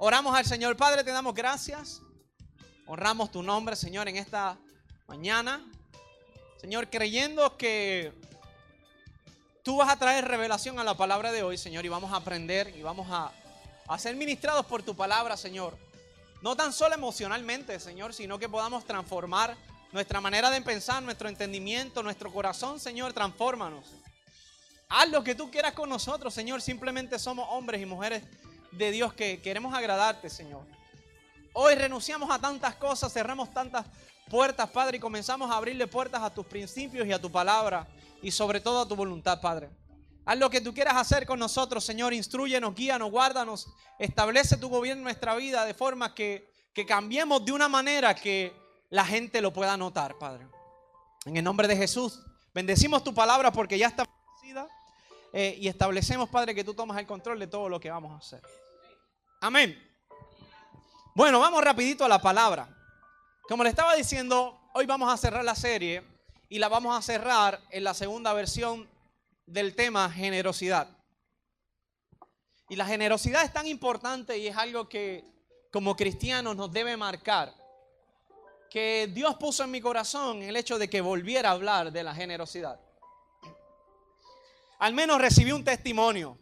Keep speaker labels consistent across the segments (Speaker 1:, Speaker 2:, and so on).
Speaker 1: Oramos al Señor. Padre, te damos gracias. Honramos tu nombre, Señor, en esta mañana. Señor, creyendo que tú vas a traer revelación a la palabra de hoy, Señor, y vamos a aprender y vamos a, a ser ministrados por tu palabra, Señor. No tan solo emocionalmente, Señor, sino que podamos transformar nuestra manera de pensar, nuestro entendimiento, nuestro corazón, Señor, transfórmanos. Haz lo que tú quieras con nosotros, Señor. Simplemente somos hombres y mujeres de Dios que queremos agradarte, Señor. Hoy renunciamos a tantas cosas, cerramos tantas puertas, Padre, y comenzamos a abrirle puertas a tus principios y a tu palabra y sobre todo a tu voluntad, Padre. Haz lo que tú quieras hacer con nosotros, Señor. Instruyenos, guíanos, guárdanos. Establece tu gobierno en nuestra vida de forma que, que cambiemos de una manera que la gente lo pueda notar, Padre. En el nombre de Jesús, bendecimos tu palabra porque ya está. Eh, y establecemos, Padre, que tú tomas el control de todo lo que vamos a hacer. Amén. Bueno, vamos rapidito a la palabra. Como le estaba diciendo, hoy vamos a cerrar la serie y la vamos a cerrar en la segunda versión del tema generosidad. Y la generosidad es tan importante y es algo que como cristianos nos debe marcar. Que Dios puso en mi corazón el hecho de que volviera a hablar de la generosidad. Al menos recibí un testimonio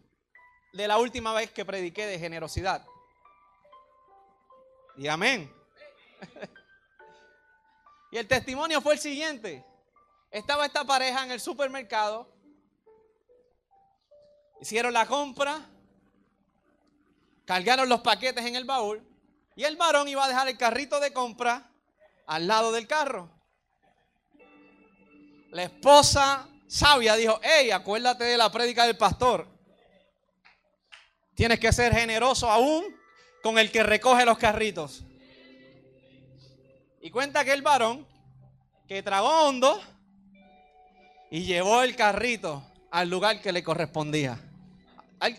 Speaker 1: de la última vez que prediqué de generosidad. Y amén. y el testimonio fue el siguiente. Estaba esta pareja en el supermercado. Hicieron la compra. Cargaron los paquetes en el baúl. Y el varón iba a dejar el carrito de compra al lado del carro. La esposa sabia dijo, hey, acuérdate de la prédica del pastor. Tienes que ser generoso aún con el que recoge los carritos. Y cuenta que el varón que tragó hondo y llevó el carrito al lugar que le correspondía.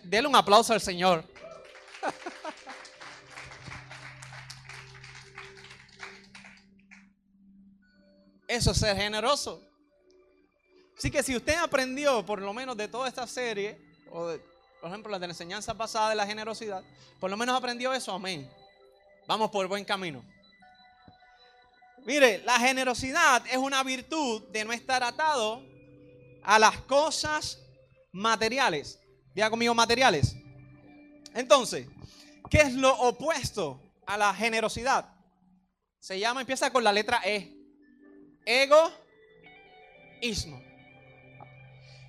Speaker 1: Dele un aplauso al Señor. Eso es ser generoso. Así que si usted aprendió por lo menos de toda esta serie, o de, por ejemplo la de la enseñanza pasada de la generosidad, por lo menos aprendió eso, amén. Vamos por buen camino. Mire, la generosidad es una virtud de no estar atado a las cosas materiales. Diga conmigo materiales. Entonces, ¿qué es lo opuesto a la generosidad? Se llama, empieza con la letra E. Egoísmo.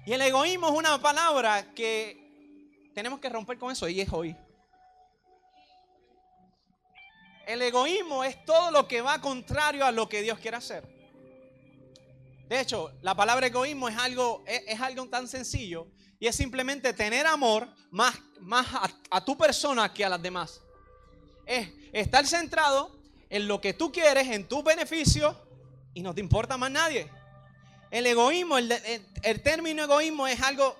Speaker 1: Y el egoísmo es una palabra que tenemos que romper con eso y es hoy. El egoísmo es todo lo que va contrario a lo que Dios quiere hacer. De hecho, la palabra egoísmo es algo, es, algo tan sencillo y es simplemente tener amor más, más a, a tu persona que a las demás. Es estar centrado en lo que tú quieres, en tu beneficio y no te importa más nadie. El egoísmo, el, término egoísmo es algo,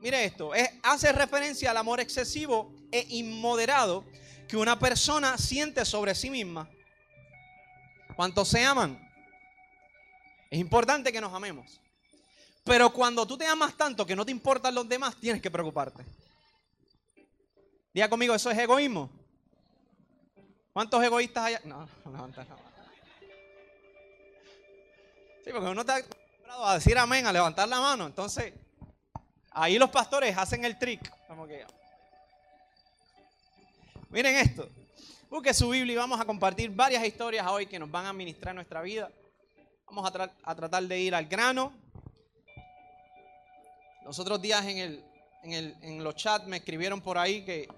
Speaker 1: mire esto, hace referencia al amor excesivo e inmoderado que una persona siente sobre sí misma. ¿Cuántos se aman? Es importante que nos amemos. Pero cuando tú te amas tanto que no te importan los demás, tienes que preocuparte. Diga conmigo, eso es egoísmo. ¿Cuántos egoístas hay? No, no, no, no. Sí, porque uno está acostumbrado a decir amén, a levantar la mano. Entonces, ahí los pastores hacen el trick. Miren esto. Busque su Biblia y vamos a compartir varias historias hoy que nos van a administrar nuestra vida. Vamos a, a tratar de ir al grano. Los otros días en, el, en, el, en los chats me escribieron por ahí que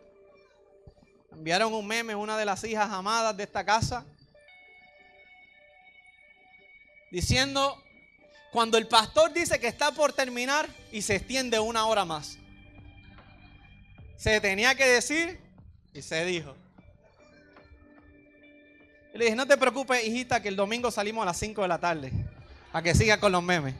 Speaker 1: enviaron un meme, una de las hijas amadas de esta casa diciendo, cuando el pastor dice que está por terminar y se extiende una hora más. Se tenía que decir y se dijo. Le dije, no te preocupes, hijita, que el domingo salimos a las 5 de la tarde. Para que siga con los memes.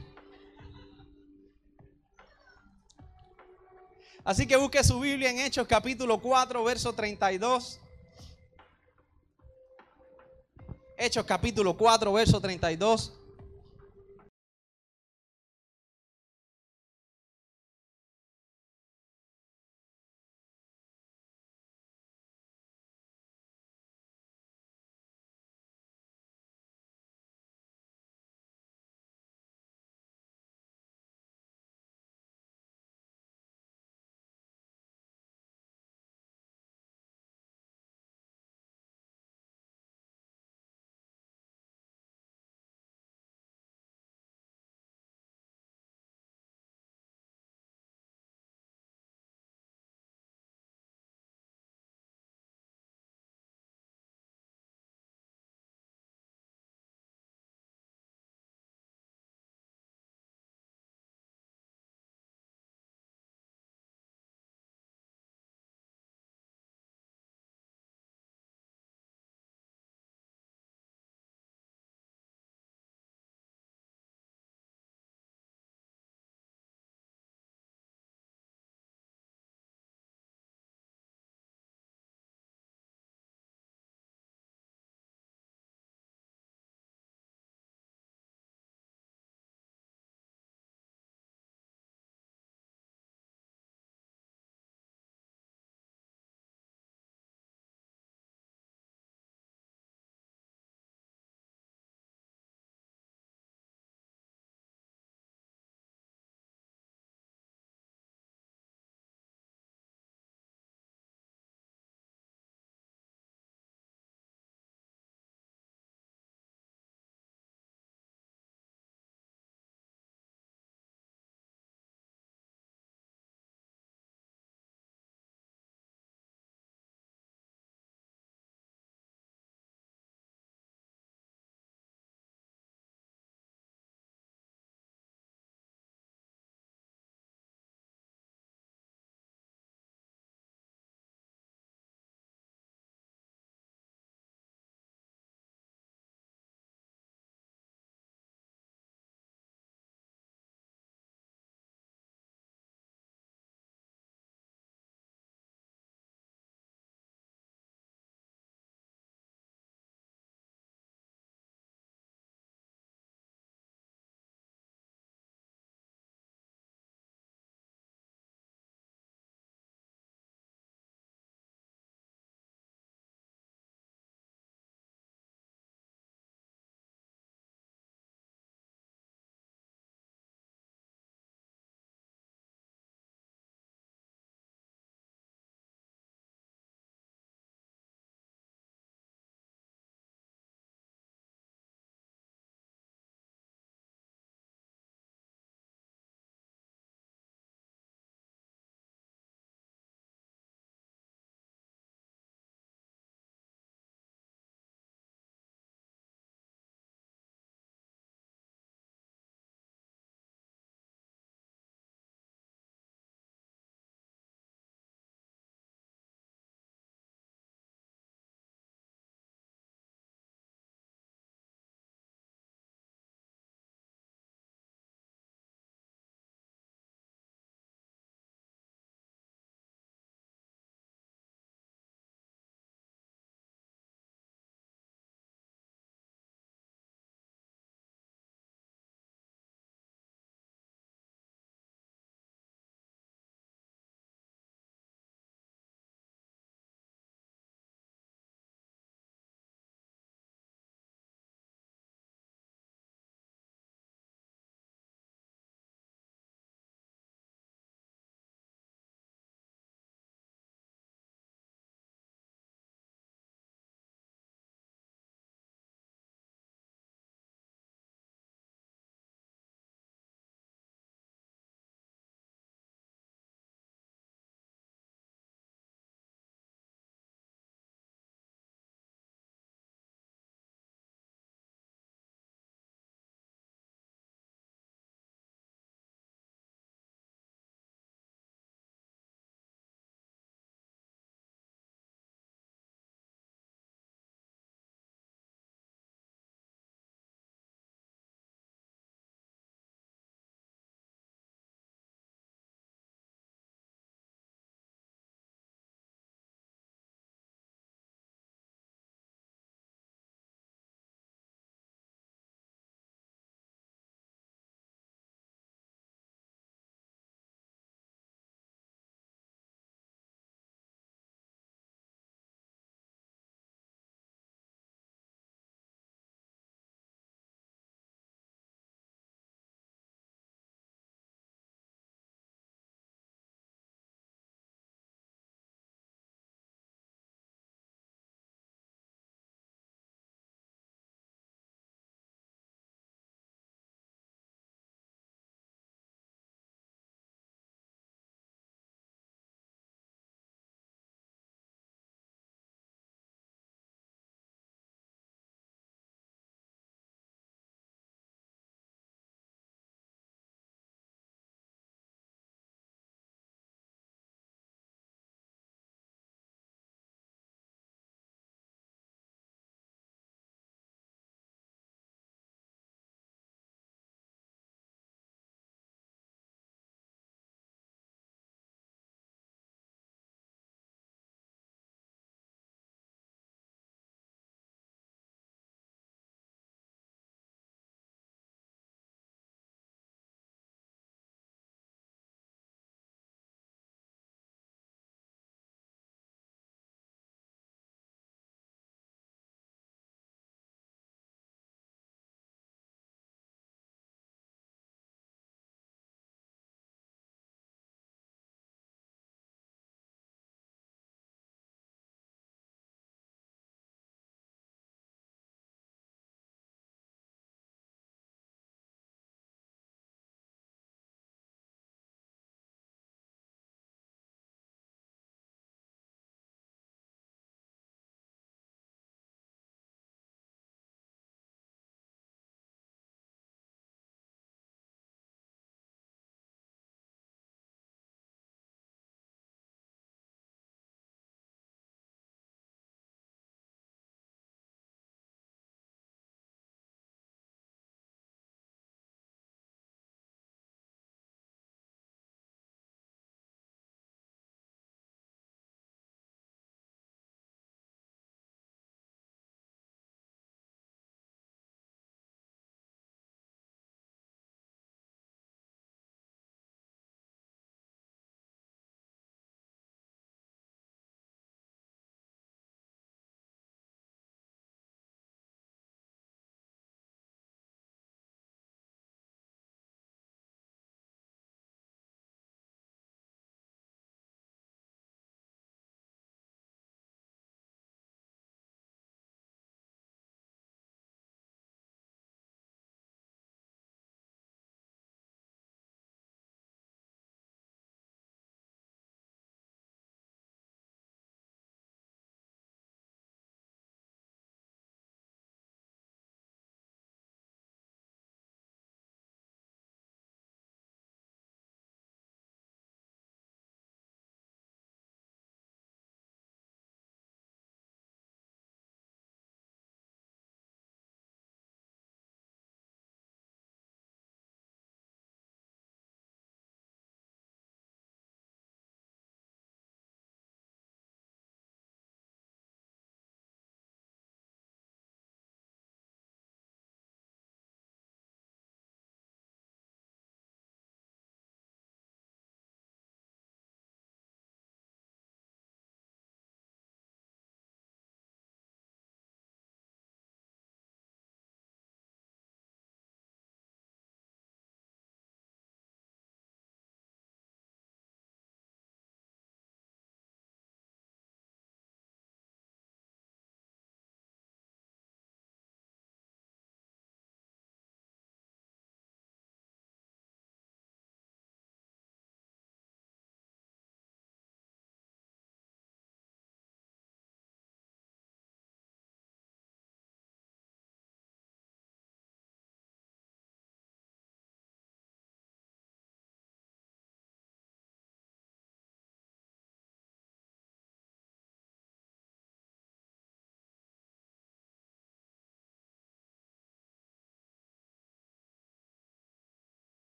Speaker 1: Así que busque su Biblia en Hechos capítulo 4, verso 32. Hechos capítulo 4, verso 32.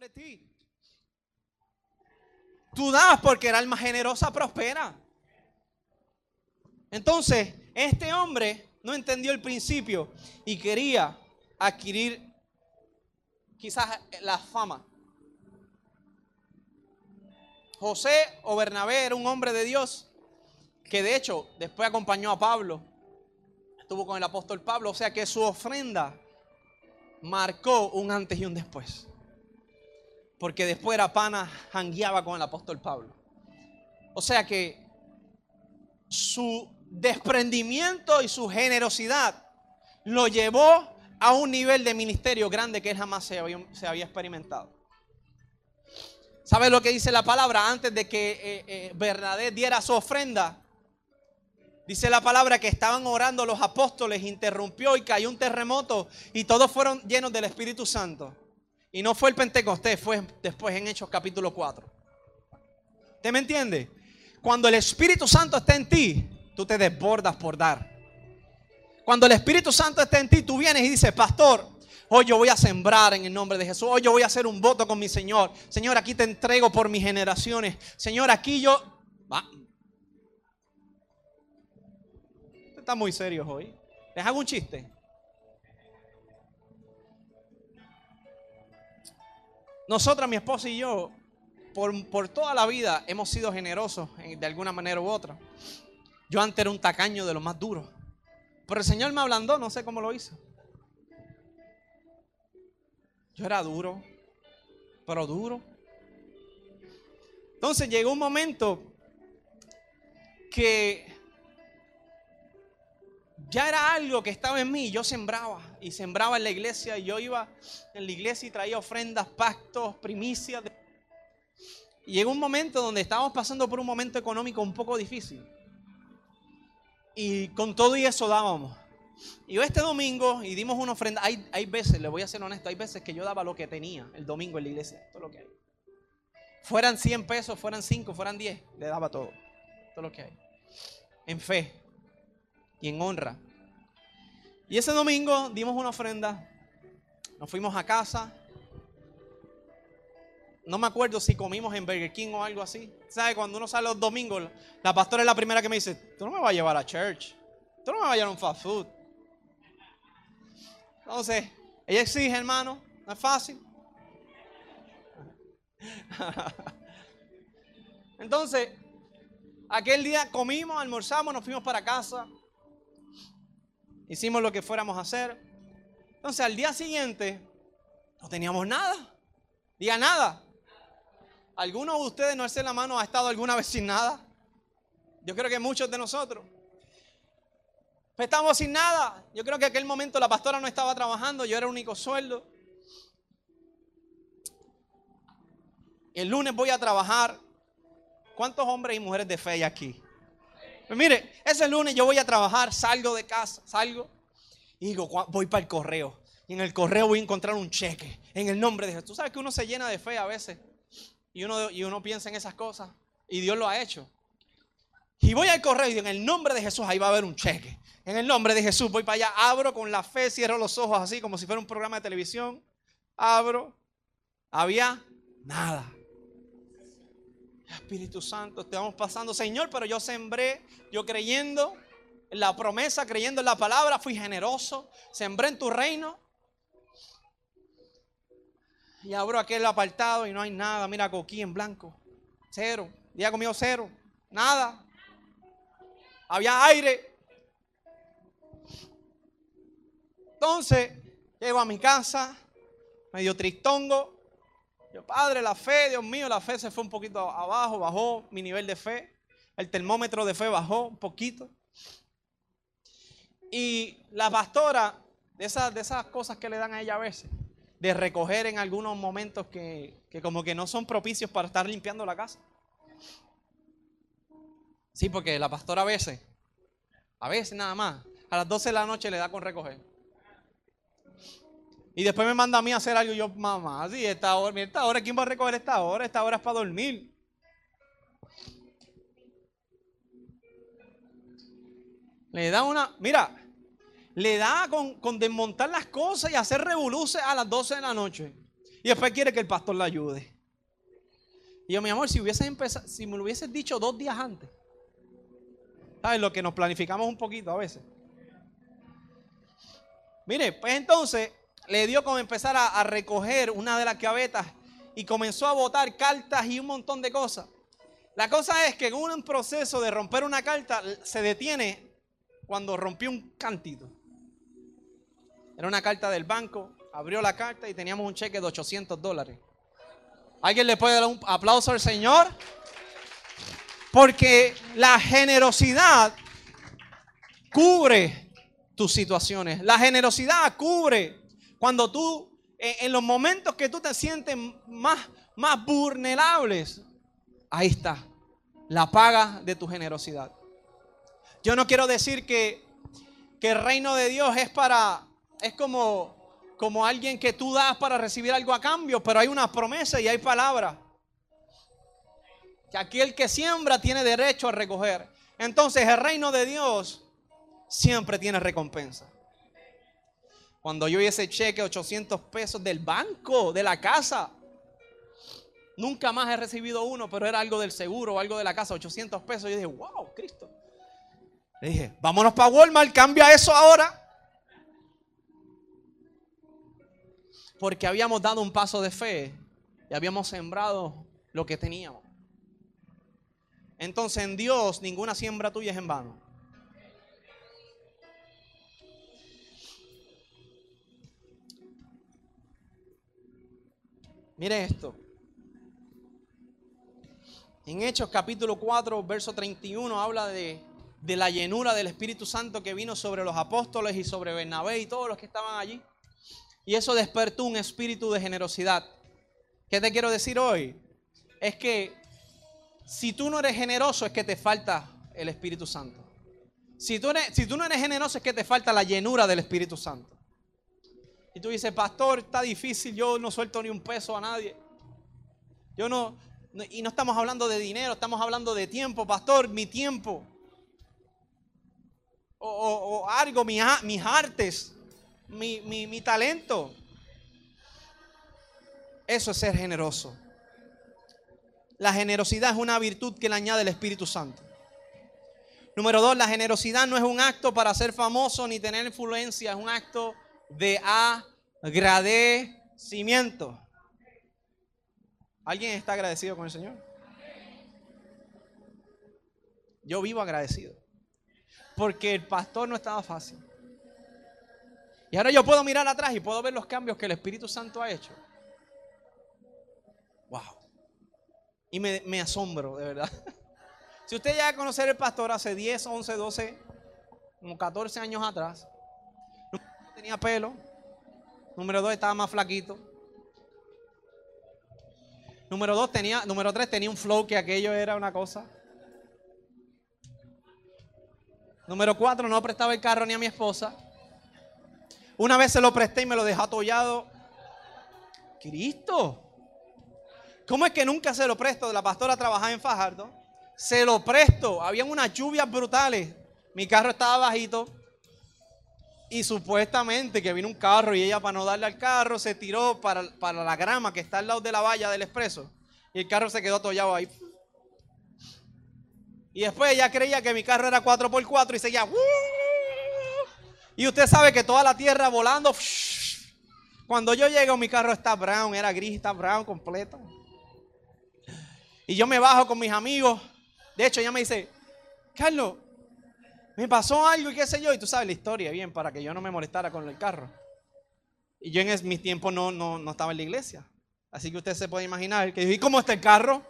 Speaker 1: Sobre ti. Tú das porque el alma generosa prospera. Entonces, este hombre no entendió el principio y quería adquirir quizás la fama. José o Bernabé era un hombre de Dios que de hecho después acompañó a Pablo, estuvo con el apóstol Pablo, o sea que su ofrenda marcó un antes y un después. Porque después era pana, jangueaba con el apóstol Pablo. O sea que su desprendimiento y su generosidad lo llevó a un nivel de ministerio grande que él jamás se había, experimentado. ¿Sabe lo que dice la palabra? Antes de que eh, eh diera su ofrenda, dice la palabra que estaban orando los apóstoles, interrumpió y cayó un terremoto y todos fueron llenos del Espíritu Santo. Y no fue el Pentecostés, fue después en Hechos capítulo 4. ¿Usted me entiende? Cuando el Espíritu Santo está en ti, tú te desbordas por dar. Cuando el Espíritu Santo está en ti, tú vienes y dices, pastor, hoy yo voy a sembrar en el nombre de Jesús. Hoy yo voy a hacer un voto con mi Señor. Señor, aquí te entrego por mis generaciones. Señor, aquí yo... Va. está muy serio hoy. ¿Les hago un chiste? Nosotras, mi esposa y yo, por, toda la vida hemos sido generosos de alguna manera u otra. Yo antes era un tacaño de lo más duro. Pero el Señor me ablandó, no sé cómo lo hizo. Yo era duro, pero duro. Entonces llegó un momento que ya era algo que estaba en mí. Yo sembraba y sembraba en la iglesia. Y yo iba en la iglesia y traía ofrendas, pactos, primicias. Y llegó un momento donde estábamos pasando por un momento económico un poco difícil. Y con todo y eso dábamos. Y este domingo, y dimos una ofrenda. Hay, hay veces, le voy a ser honesto, hay veces que yo daba lo que tenía el domingo en la iglesia. Todo lo que hay. Fueran 100 pesos, fueran 5, fueran 10, le daba todo. Todo lo que hay. En fe y en honra. Y ese domingo dimos una ofrenda. Nos fuimos a casa. No me acuerdo si comimos en Burger King o algo así. ¿Sabe? Cuando uno sale los domingos, la pastora es la primera que me dice, tú no me vas a llevar a church. Tú no me vas a llevar a un fast food. Entonces, ella exige, hermano. No es fácil. Entonces, aquel día comimos, almorzamos, nos fuimos para casa. Hicimos lo que fuéramos a hacer. Entonces, al día siguiente, no teníamos nada. Diga nada. ¿Alguno de ustedes, no hace la mano, ha estado alguna vez sin nada? Yo creo que muchos de nosotros. Pues estamos sin nada. Yo creo que en aquel momento la pastora no estaba trabajando, yo era el único sueldo. El lunes voy a trabajar. ¿Cuántos hombres y mujeres de fe hay aquí? Pues mire, ese lunes yo voy a trabajar, salgo de casa, salgo y digo, voy para el correo. Y en el correo voy a encontrar un cheque en el nombre de Jesús. Tú sabes que uno se llena de fe a veces. Y uno, y uno piensa en esas cosas. Y Dios lo ha hecho. Y voy al correo y digo, en el nombre de Jesús, ahí va a haber un cheque. En el nombre de Jesús, voy para allá, abro con la fe, cierro los ojos así como si fuera un programa de televisión. Abro. Había nada. Espíritu Santo, estamos pasando, Señor, pero yo sembré, yo creyendo en la promesa, creyendo en la palabra, fui generoso, sembré en tu reino. Y abro aquel apartado y no hay nada. Mira, aquí en blanco. Cero. Día conmigo cero. Nada. Había aire. Entonces, llego a mi casa, medio tristongo. Yo, padre, la fe, Dios mío, la fe se fue un poquito abajo, bajó mi nivel de fe. El termómetro de fe bajó un poquito. Y la pastora, de esas, de esas cosas que le dan a ella a veces, de recoger en algunos momentos que, como que no son propicios para estar limpiando la casa. Sí, porque la pastora a veces, a veces nada más, a las 12 de la noche le da con recoger. Y después me manda a mí a hacer algo y yo, mamá, sí, esta hora, esta hora, ¿quién va a recoger esta hora? Esta hora es para dormir. Le da una, mira, le da con, desmontar las cosas y hacer revoluciones a las 12 de la noche. Y después quiere que el pastor la ayude. Y yo, mi amor, si, hubieses empezado, si me lo hubieses dicho dos días antes. ¿Sabes? Lo que nos planificamos un poquito a veces. Mire, pues entonces le dio como empezar a, recoger una de las gavetas y comenzó a botar cartas y un montón de cosas. La cosa es que en un proceso de romper una carta se detiene cuando rompió un cantito. Era una carta del banco, abrió la carta y teníamos un cheque de 800 dólares. ¿Alguien le puede dar un aplauso al Señor? Porque la generosidad cubre tus situaciones. La generosidad cubre cuando tú, en los momentos que tú te sientes más, más vulnerables, ahí está, la paga de tu generosidad. Yo no quiero decir que, que el reino de Dios es para, es como como alguien que tú das para recibir algo a cambio, pero hay una promesa y hay palabra. Que aquel que siembra tiene derecho a recoger. Entonces el reino de Dios siempre tiene recompensa. Cuando yo vi ese cheque 800 pesos del banco, de la casa, nunca más he recibido uno, pero era algo del seguro o algo de la casa, 800 pesos. Yo dije, wow, Cristo. Le dije, vámonos para Walmart, cambia eso ahora. porque habíamos dado un paso de fe y habíamos sembrado lo que teníamos. Entonces en Dios ninguna siembra tuya es en vano. Mire esto. En Hechos capítulo 4, verso 31 habla de, de la llenura del Espíritu Santo que vino sobre los apóstoles y sobre Bernabé y todos los que estaban allí. Y eso despertó un espíritu de generosidad. ¿Qué te quiero decir hoy? Es que si tú no eres generoso es que te falta el Espíritu Santo. Si tú, si tú no eres generoso es que te falta la llenura del Espíritu Santo. Y tú dices, pastor, está difícil, yo no suelto ni un peso a nadie. Yo no, y no estamos hablando de dinero, estamos hablando de tiempo, pastor, mi tiempo. O, algo, mis, mis artes mi, talento. Eso es ser generoso. La generosidad es una virtud que le añade el Espíritu Santo. Número dos, la generosidad no es un acto para ser famoso ni tener influencia, es un acto de agradecimiento. ¿Alguien está agradecido con el Señor? Yo vivo agradecido. Porque el pastor no estaba fácil. Y ahora yo puedo mirar atrás y puedo ver los cambios que el Espíritu Santo ha hecho. Wow. Y me, asombro, de verdad. Si usted llega a conocer al pastor hace 10, 11, 12, como 14 años atrás, tenía pelo. Número 2 estaba más flaquito. Número 2 tenía, número 3 tenía un flow que aquello era una cosa. Número 4 no prestaba el carro ni a mi esposa. Una vez se lo presté y me lo dejó atollado. Cristo. ¿Cómo es que nunca se lo presto? La pastora trabajaba en Fajardo. Se lo presto. Habían unas lluvias brutales. Mi carro estaba bajito. Y supuestamente que vino un carro y ella para no darle al carro se tiró para, para la grama que está al lado de la valla del expreso. Y el carro se quedó atollado ahí. Y después ella creía que mi carro era 4x4 y seguía... Y usted sabe que toda la tierra volando. Cuando yo llego, mi carro está brown, era gris, está brown completo. Y yo me bajo con mis amigos. De hecho, ella me dice, Carlos, me pasó algo y qué sé yo. Y tú sabes la historia bien, para que yo no me molestara con el carro. Y yo en mi tiempo no, no, no estaba en la iglesia. Así que usted se puede imaginar que ¿y cómo está el carro?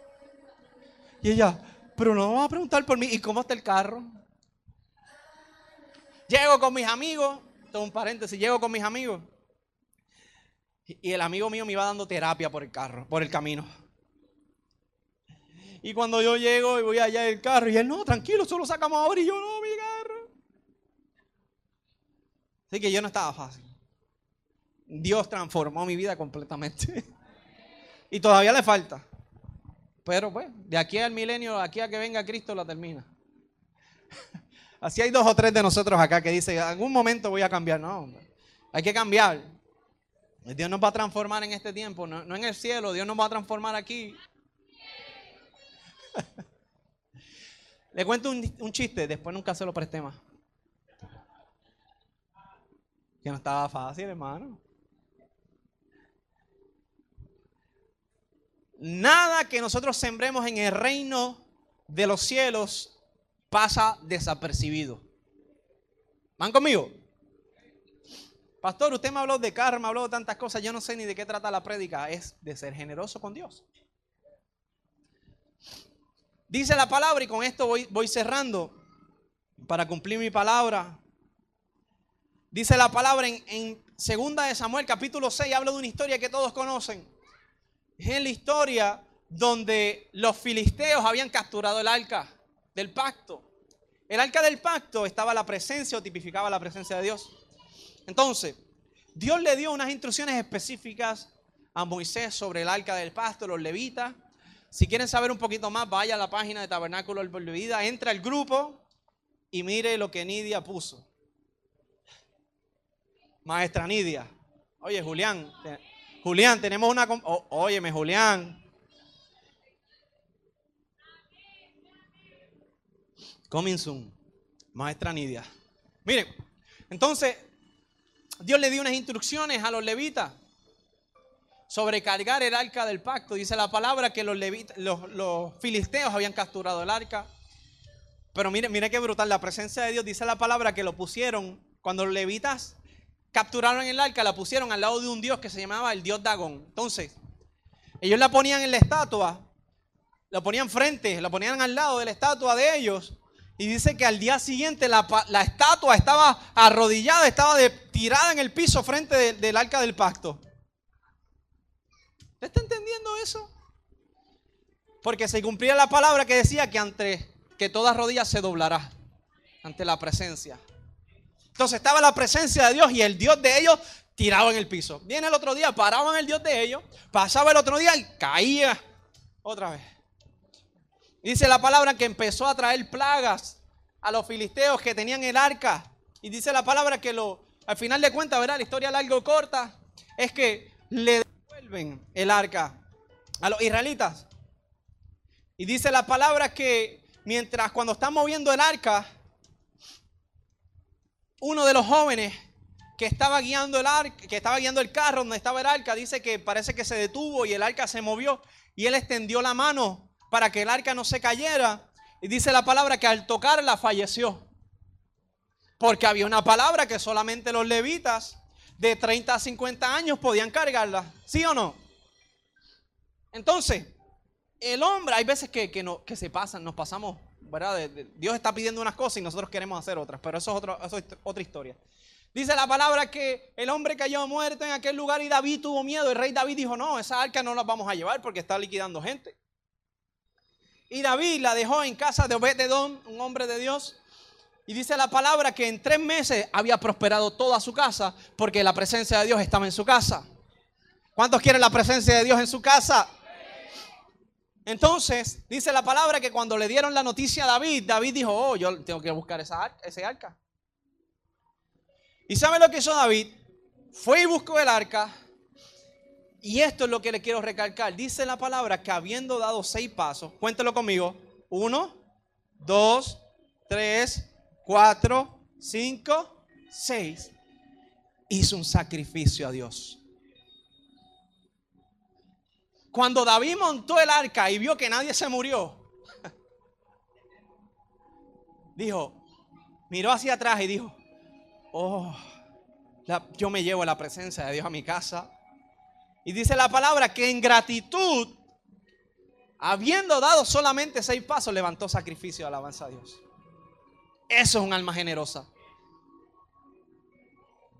Speaker 1: Y ella, pero no vamos a preguntar por mí, ¿y cómo está el carro? Llego con mis amigos, todo un paréntesis, llego con mis amigos. Y el amigo mío me iba dando terapia por el carro, por el camino. Y cuando yo llego y voy allá en el carro, y él, no, tranquilo, solo sacamos ahora, y yo, no, mi carro. Así que yo no estaba fácil. Dios transformó mi vida completamente. y todavía le falta. Pero pues, de aquí al milenio, aquí a que venga Cristo, la termina. Así hay dos o tres de nosotros acá que dicen, en algún momento voy a cambiar. No, hay que cambiar. Dios nos va a transformar en este tiempo, no, en el cielo, Dios nos va a transformar aquí. Le cuento un, un chiste, después nunca se lo presté más. Que no estaba fácil, hermano. Nada que nosotros sembremos en el reino de los cielos pasa desapercibido. ¿Van conmigo? Pastor, usted me habló de karma, me habló de tantas cosas, yo no sé ni de qué trata la prédica, es de ser generoso con Dios. Dice la palabra y con esto voy, voy cerrando para cumplir mi palabra. Dice la palabra en, en segunda de Samuel capítulo 6, habla de una historia que todos conocen. Es la historia donde los filisteos habían capturado el arca del pacto. El arca del pacto estaba la presencia o tipificaba la presencia de Dios. Entonces, Dios le dio unas instrucciones específicas a Moisés sobre el arca del pacto, los levitas. Si quieren saber un poquito más, vaya a la página de Tabernáculo del Vida, entra al grupo y mire lo que Nidia puso. Maestra Nidia. Oye, Julián, Julián, tenemos una... óyeme, Julián. Coming soon. Maestra Nidia. Miren, entonces, Dios le dio unas instrucciones a los levitas sobre cargar el arca del pacto. Dice la palabra que los, los, los filisteos habían capturado el arca. Pero mire, mire qué brutal, la presencia de Dios dice la palabra que lo pusieron cuando los levitas capturaron el arca, la pusieron al lado de un dios que se llamaba el dios Dagón. Entonces, ellos la ponían en la estatua, la ponían frente, la ponían al lado de la estatua de ellos. Y dice que al día siguiente la, estatua estaba arrodillada, estaba tirada en el piso frente del arca del pacto. ¿Usted está entendiendo eso? Porque se cumplía la palabra que decía que ante que toda rodilla se doblará ante la presencia. Entonces estaba la presencia de Dios y el Dios de ellos tirado en el piso. Viene el otro día, paraban el Dios de ellos, pasaba el otro día y caía otra vez. Dice la palabra que empezó a traer plagas a los filisteos que tenían el arca. Y dice la palabra que lo, al final de cuentas, ¿verdad? La historia larga o corta es que le devuelven el arca a los israelitas. Y dice la palabra que mientras cuando están moviendo el arca, uno de los jóvenes que estaba guiando el arca, estaba guiando el carro donde estaba el arca, dice que parece que se detuvo y el arca se movió y él extendió la mano para que el arca no se cayera y dice la palabra que al tocarla falleció. Porque había una palabra que solamente los levitas de 30 a 50 años podían cargarla. ¿Sí o no? Entonces, el hombre, hay veces que, que, no, que se pasan, nos pasamos Dios está pidiendo unas cosas y nosotros queremos hacer otras, pero eso es, otra historia. Dice la palabra que el hombre cayó muerto en aquel lugar y David tuvo miedo. El rey David dijo, no, esa arca no la vamos a llevar porque está liquidando gente. Y David la dejó en casa de Obededón, un hombre de Dios. Y dice la palabra que en tres meses había prosperado toda su casa porque la presencia de Dios estaba en su casa. ¿Cuántos quieren la presencia de Dios en su casa? Entonces, dice la palabra que cuando le dieron la noticia a David, David dijo, oh, yo tengo que buscar esa ese arca. ¿Y sabe lo que hizo David? Fue y buscó el arca. Y esto es lo que le quiero recalcar. Dice la palabra que habiendo dado seis pasos, cuéntelo conmigo. Uno, dos, tres, cuatro, cinco, seis. Hizo un sacrificio a Dios. Cuando David montó el arca y vio que nadie se murió, dijo, miró hacia atrás y dijo, oh, yo me llevo la presencia de Dios a mi casa. Y dice la palabra que en gratitud, habiendo dado solamente seis pasos, levantó sacrificio de alabanza a Dios. Eso es un alma generosa.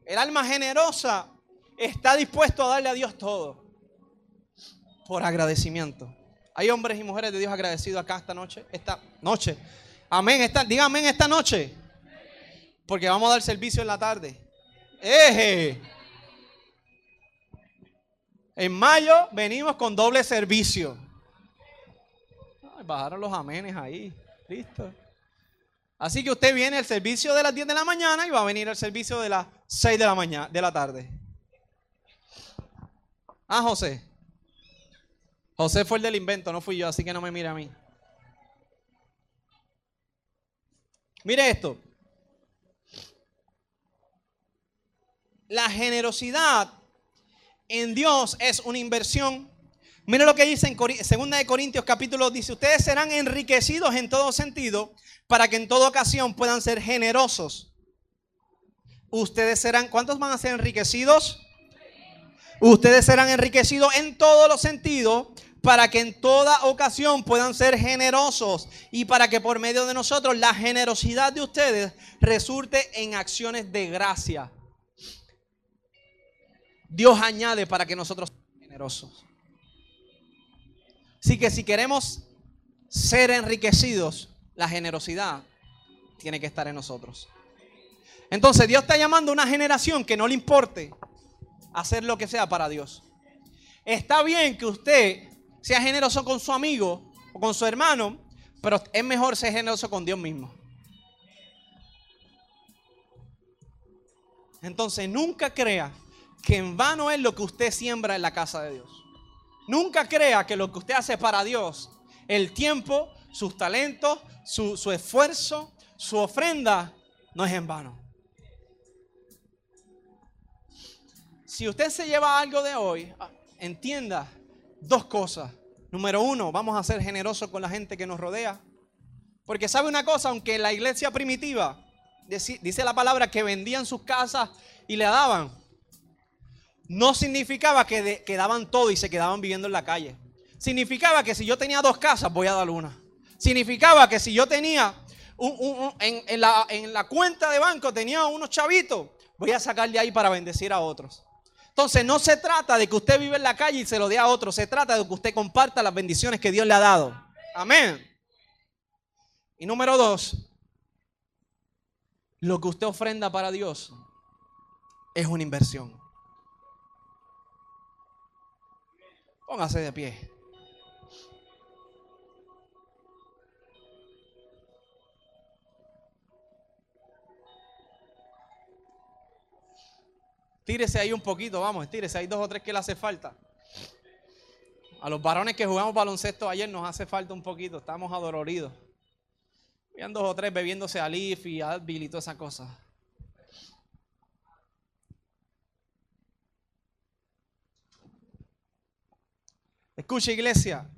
Speaker 1: El alma generosa está dispuesto a darle a Dios todo por agradecimiento. Hay hombres y mujeres de Dios agradecidos acá esta noche. Esta noche. Amén. Esta, diga amén esta noche. Porque vamos a dar servicio en la tarde. Eje. En mayo venimos con doble servicio. bajaron los amenes ahí. Listo. Así que usted viene al servicio de las 10 de la mañana y va a venir al servicio de las 6 de la mañana, de la tarde. Ah, José. José fue el del invento, no fui yo, así que no me mire a mí. Mire esto. La generosidad en Dios es una inversión. Mire lo que dice en 2 de Corintios capítulo dice, ustedes serán enriquecidos en todo sentido para que en toda ocasión puedan ser generosos. Ustedes serán, ¿cuántos van a ser enriquecidos? Ustedes serán enriquecidos en todos los sentidos para que en toda ocasión puedan ser generosos y para que por medio de nosotros la generosidad de ustedes resulte en acciones de gracia. Dios añade para que nosotros seamos generosos. Así que si queremos ser enriquecidos, la generosidad tiene que estar en nosotros. Entonces Dios está llamando a una generación que no le importe hacer lo que sea para Dios. Está bien que usted sea generoso con su amigo o con su hermano, pero es mejor ser generoso con Dios mismo. Entonces nunca crea que en vano es lo que usted siembra en la casa de Dios. Nunca crea que lo que usted hace para Dios, el tiempo, sus talentos, su, su esfuerzo, su ofrenda, no es en vano. Si usted se lleva algo de hoy, ah, entienda dos cosas. Número uno, vamos a ser generosos con la gente que nos rodea. Porque sabe una cosa, aunque la iglesia primitiva dice la palabra que vendían sus casas y le daban, no significaba que quedaban todo y se quedaban viviendo en la calle. Significaba que si yo tenía dos casas, voy a dar una. Significaba que si yo tenía en, la, en la cuenta de banco, tenía unos chavitos, voy a sacar de ahí para bendecir a otros. Entonces no se trata de que usted vive en la calle y se lo dé a otro, se trata de que usted comparta las bendiciones que Dios le ha dado. Amén. Y número dos, lo que usted ofrenda para Dios es una inversión. Póngase de pie. Tírese ahí un poquito, vamos, tírese. Hay dos o tres que le hace falta. A los varones que jugamos baloncesto ayer nos hace falta un poquito, estamos adoloridos. Habían dos o tres bebiéndose Alif y Advil y toda esa cosa. Escucha iglesia,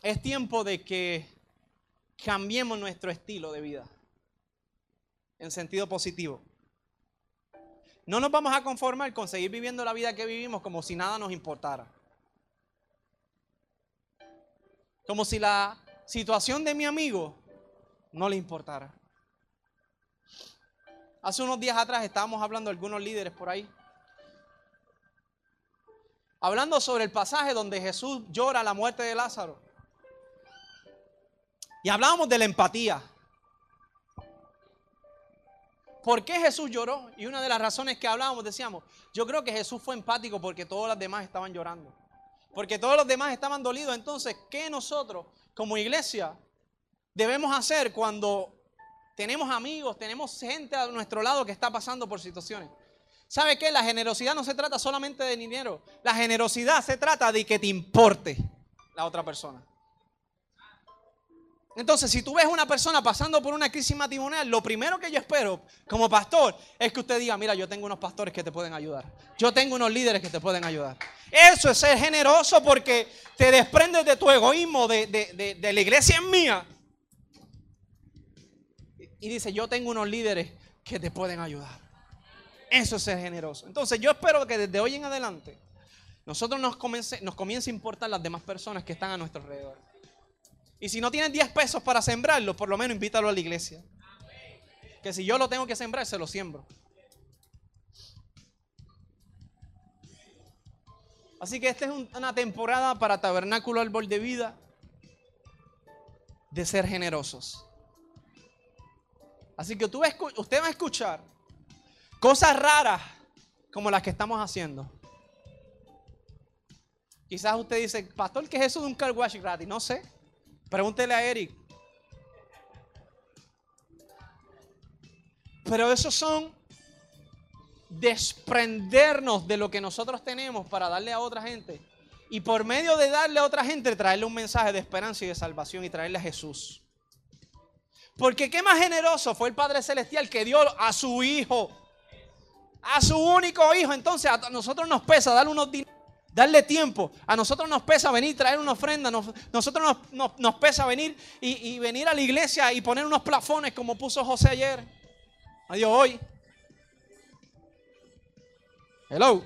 Speaker 1: es tiempo de que cambiemos nuestro estilo de vida en sentido positivo. No nos vamos a conformar con seguir viviendo la vida que vivimos como si nada nos importara. Como si la situación de mi amigo no le importara. Hace unos días atrás estábamos hablando de algunos líderes por ahí. Hablando sobre el pasaje donde Jesús llora la muerte de Lázaro. Y hablábamos de la empatía. ¿Por qué Jesús lloró? Y una de las razones que hablábamos, decíamos, yo creo que Jesús fue empático porque todos los demás estaban llorando. Porque todos los demás estaban dolidos. Entonces, ¿qué nosotros como iglesia debemos hacer cuando tenemos amigos, tenemos gente a nuestro lado que está pasando por situaciones? ¿Sabe qué? La generosidad no se trata solamente de dinero. La generosidad se trata de que te importe la otra persona. Entonces, si tú ves una persona pasando por una crisis matrimonial, lo primero que yo espero como pastor es que usted diga, mira, yo tengo unos pastores que te pueden ayudar. Yo tengo unos líderes que te pueden ayudar. Eso es ser generoso porque te desprendes de tu egoísmo, de, la iglesia es mía. Y dice, yo tengo unos líderes que te pueden ayudar. Eso es ser generoso. Entonces, yo espero que desde hoy en adelante nosotros nos comience, nos comience a importar las demás personas que están a nuestro alrededor. Y si no tienen 10 pesos para sembrarlo, por lo menos invítalo a la iglesia. Que si yo lo tengo que sembrar, se lo siembro. Así que esta es una temporada para Tabernáculo Árbol de Vida de ser generosos. Así que usted va a escuchar cosas raras como las que estamos haciendo. Quizás usted dice, pastor, ¿qué es eso de un car wash gratis? No sé. Pregúntele a Eric. Pero esos son desprendernos de lo que nosotros tenemos para darle a otra gente. Y por medio de darle a otra gente, traerle un mensaje de esperanza y de salvación y traerle a Jesús. Porque qué más generoso fue el Padre Celestial que dio a su Hijo, a su único Hijo. Entonces a nosotros nos pesa darle unos darle tiempo. A nosotros nos pesa venir traer una ofrenda. nosotros nos, pesa venir y, venir a la iglesia y poner unos plafones como puso José ayer. Adiós hoy. Hello.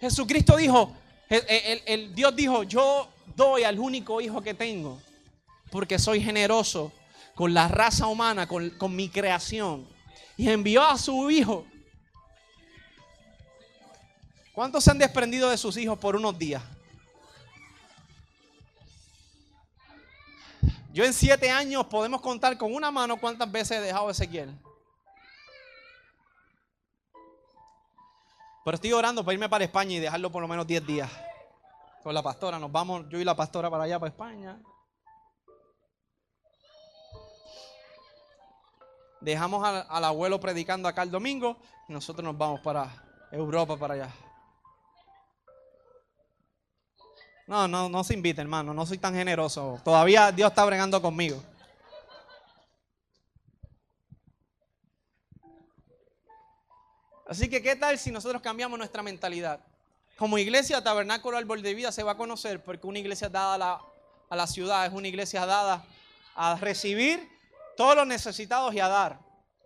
Speaker 1: Jesucristo dijo, el, Dios dijo, yo doy al único hijo que tengo porque soy generoso con la raza humana, con mi creación. Y envió a su hijo. ¿Cuántos se han desprendido de sus hijos por unos días? Yo en siete años podemos contar con una mano cuántas veces he dejado Ezequiel. Pero estoy orando para irme para España y dejarlo por lo menos 10 días. Con la pastora. Nos vamos, yo y la pastora para allá, para España. Dejamos al, abuelo predicando acá el domingo y nosotros nos vamos para Europa, para allá. No, no, no se invite, hermano. No soy tan generoso. Todavía Dios está bregando conmigo. Así que, ¿qué tal si nosotros cambiamos nuestra mentalidad? Como iglesia, Tabernáculo Árbol de Vida se va a conocer porque una iglesia dada a la, a la ciudad es una iglesia dada a recibir todos los necesitados y a dar.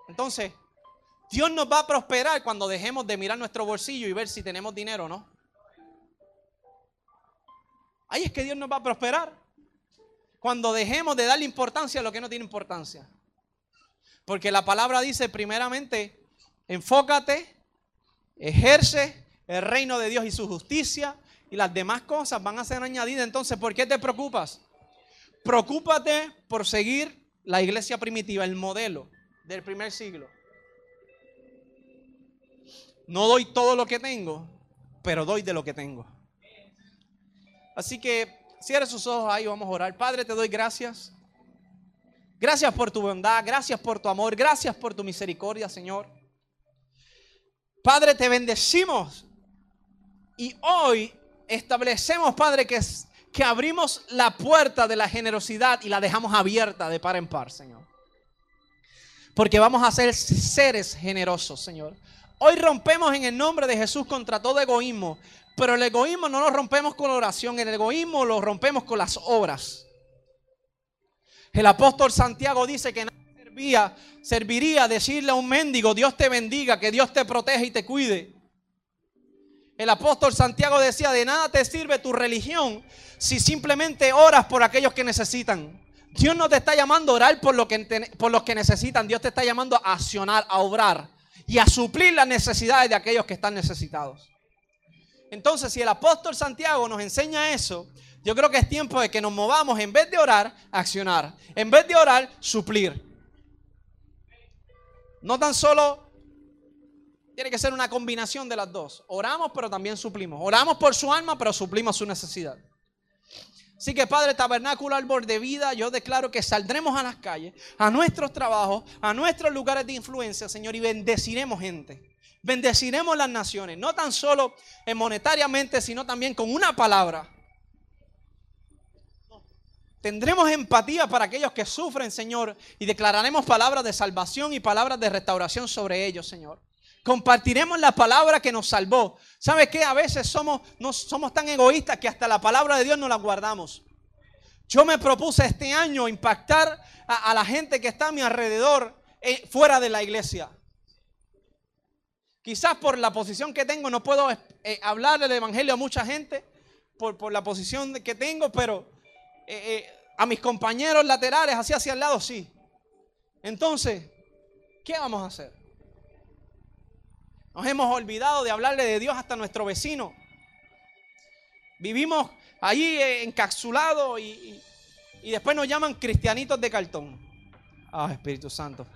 Speaker 1: Entonces, Dios nos va a prosperar cuando dejemos de mirar nuestro bolsillo y ver si tenemos dinero o no. Ahí es que Dios nos va a prosperar. Cuando dejemos de darle importancia a lo que no tiene importancia. Porque la palabra dice primeramente, Enfócate, ejerce el reino de Dios y su justicia y las demás cosas van a ser añadidas. Entonces, ¿por qué te preocupas? Preocúpate por seguir la iglesia primitiva, el modelo del primer siglo. No doy todo lo que tengo, pero doy de lo que tengo. Así que cierre sus ojos ahí, vamos a orar. Padre, te doy gracias. Gracias por tu bondad, gracias por tu amor, gracias por tu misericordia, Señor. Padre, te bendecimos. Y hoy establecemos, Padre, que, que abrimos la puerta de la generosidad y la dejamos abierta de par en par, Señor. Porque vamos a ser seres generosos, Señor. Hoy rompemos en el nombre de Jesús contra todo egoísmo. Pero el egoísmo no lo rompemos con la oración, el egoísmo lo rompemos con las obras. El apóstol Santiago dice que serviría decirle a un mendigo, Dios te bendiga, que Dios te proteja y te cuide. El apóstol Santiago decía, de nada te sirve tu religión si simplemente oras por aquellos que necesitan. Dios no te está llamando a orar por, lo que, por los que necesitan, Dios te está llamando a accionar, a obrar y a suplir las necesidades de aquellos que están necesitados. Entonces, si el apóstol Santiago nos enseña eso, yo creo que es tiempo de que nos movamos en vez de orar, accionar. En vez de orar, suplir. No tan solo tiene que ser una combinación de las dos. Oramos, pero también suplimos. Oramos por su alma, pero suplimos su necesidad. Así que Padre Tabernáculo Árbol de Vida, yo declaro que saldremos a las calles, a nuestros trabajos, a nuestros lugares de influencia, Señor, y bendeciremos gente. Bendeciremos las naciones, no tan solo monetariamente, sino también con una palabra. Tendremos empatía para aquellos que sufren, Señor, y declararemos palabras de salvación y palabras de restauración sobre ellos, Señor. Compartiremos la palabra que nos salvó. ¿Sabe qué? A veces somos, no, somos tan egoístas que hasta la palabra de Dios no la guardamos. Yo me propuse este año impactar a, la gente que está a mi alrededor eh, fuera de la iglesia. Quizás por la posición que tengo no puedo eh, hablar del evangelio a mucha gente, por, por la posición que tengo, pero eh, eh, a mis compañeros laterales, así hacia el lado, sí. Entonces, ¿qué vamos a hacer? Nos hemos olvidado de hablarle de Dios hasta nuestro vecino. Vivimos allí encapsulados y, y, después nos llaman cristianitos de cartón. Ah, Espíritu Santo.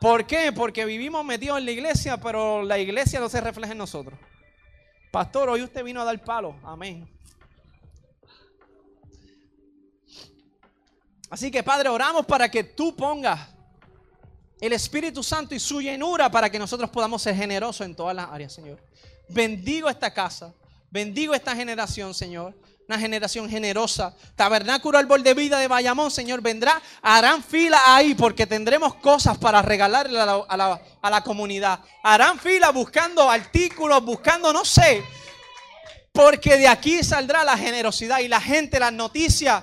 Speaker 1: ¿Por qué? Porque vivimos metidos en la iglesia, pero la iglesia no se refleja en nosotros. Pastor, hoy usted vino a dar palo. Amén. Así que Padre, oramos para que tú pongas el Espíritu Santo y su llenura para que nosotros podamos ser generosos en todas las áreas, Señor. Bendigo esta casa, bendigo esta generación, Señor. Una generación generosa. Tabernáculo Árbol de Vida de Bayamón, Señor, vendrá. Harán fila ahí porque tendremos cosas para regalarle a la, a la- a la comunidad. Harán fila buscando artículos, buscando, no sé. Porque de aquí saldrá la generosidad y la gente, las noticias,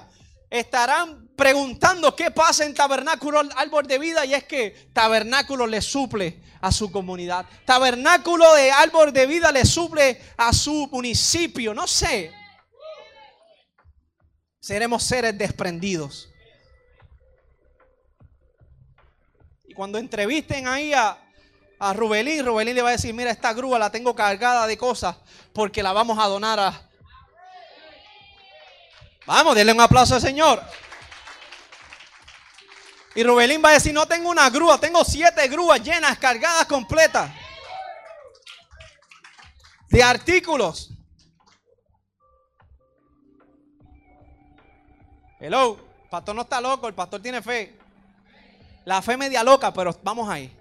Speaker 1: estarán preguntando qué pasa en Tabernáculo Árbol de Vida y es que Tabernáculo le suple a su comunidad. Tabernáculo de Árbol de Vida le suple a su municipio, no sé. Seremos seres desprendidos. Y cuando entrevisten ahí a, a Rubelín, Rubelín le va a decir, mira, esta grúa la tengo cargada de cosas porque la vamos a donar a... Vamos, denle un aplauso al Señor. Y Rubelín va a decir, no tengo una grúa, tengo siete grúas llenas, cargadas, completas. De artículos. Hello, el pastor no está loco, el pastor tiene fe. La fe media loca, pero vamos ahí.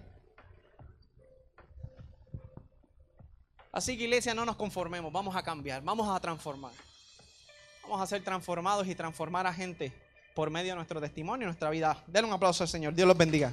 Speaker 1: Así que iglesia, no nos conformemos, vamos a cambiar, vamos a transformar. Vamos a ser transformados y transformar a gente por medio de nuestro testimonio y nuestra vida. Denle un aplauso al Señor. Dios los bendiga.